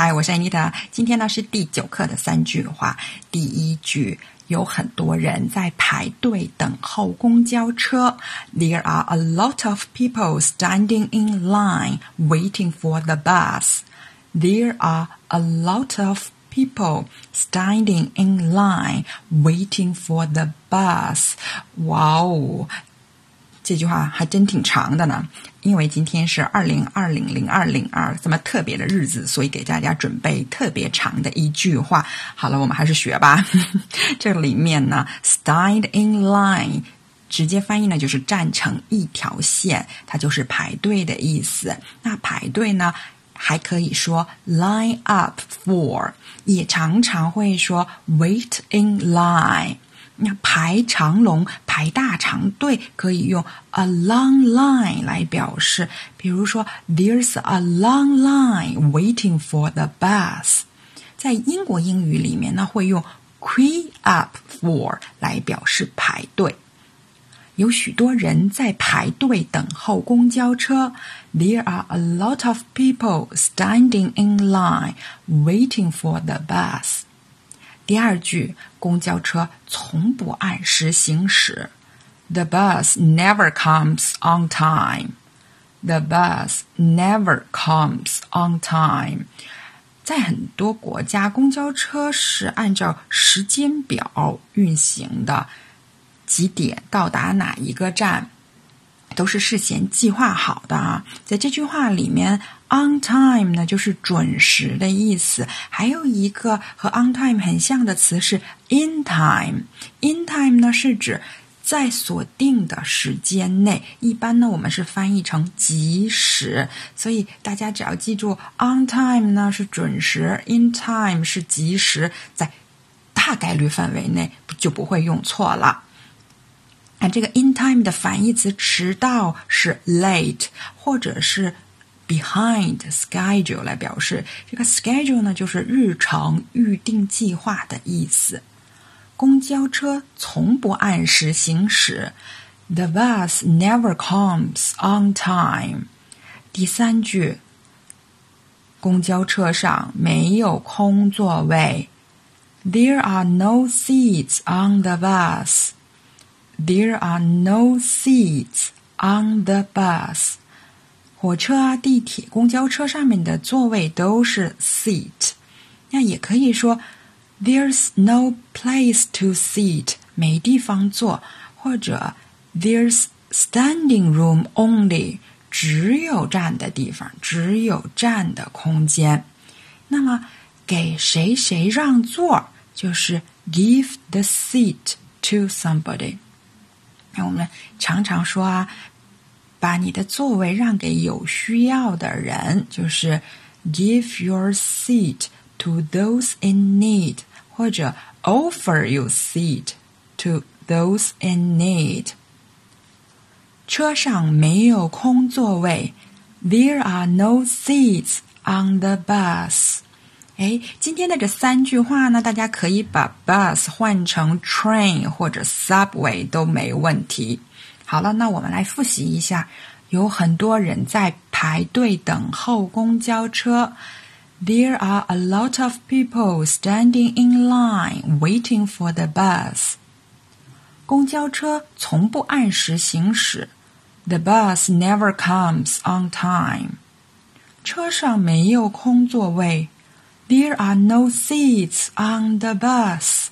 嗨，我是 Anita。今天呢是第九课的三句话。第一句，有很多人在排队等候公交车。There are a lot of people standing in line waiting for the bus. There are a lot of people standing in line waiting for the bus. 哇哦！ 这句话还真挺长的呢，因为今天是二零二零零二零二这么特别的日子，所以给大家准备特别长的一句话。好了，我们还是学吧。这里面呢，stand in line，直接翻译呢就是站成一条线，它就是排队的意思。那排队呢，还可以说 line up for，也常常会说 wait in line。那排长龙、排大长队可以用 a long line 来表示，比如说 There's a long line waiting for the bus。在英国英语里面呢，会用 queue up for 来表示排队。有许多人在排队等候公交车。There are a lot of people standing in line waiting for the bus. 第二句，公交车从不按时行驶。The bus never comes on time. The bus never comes on time. 在很多国家，公交车是按照时间表运行的，几点到达哪一个站。都是事先计划好的啊，在这句话里面，on time 呢就是准时的意思。还有一个和 on time 很像的词是 in time。in time 呢是指在锁定的时间内，一般呢我们是翻译成及时。所以大家只要记住，on time 呢是准时，in time 是及时，在大概率范围内就不会用错了。那这个 in time 的反义词迟到是 late，或者是 behind schedule 来表示。这个 schedule 呢，就是日程、预定计划的意思。公交车从不按时行驶。The bus never comes on time。第三句，公交车上没有空座位。There are no seats on the bus。There are no seats on the bus。火车啊、地铁、公交车上面的座位都是 seat。那也可以说，There's no place to sit，没地方坐，或者 There's standing room only，只有站的地方，只有站的空间。那么给谁谁让座，就是 give the seat to somebody。那我们常常说啊，把你的座位让给有需要的人，就是 give your seat to those in need，或者 offer your seat to those in need。车上没有空座位，There are no seats on the bus。哎，今天的这三句话呢，大家可以把 bus 换成 train 或者 subway 都没问题。好了，那我们来复习一下。有很多人在排队等候公交车。There are a lot of people standing in line waiting for the bus。公交车从不按时行驶。The bus never comes on time。车上没有空座位。There are no seats on the bus.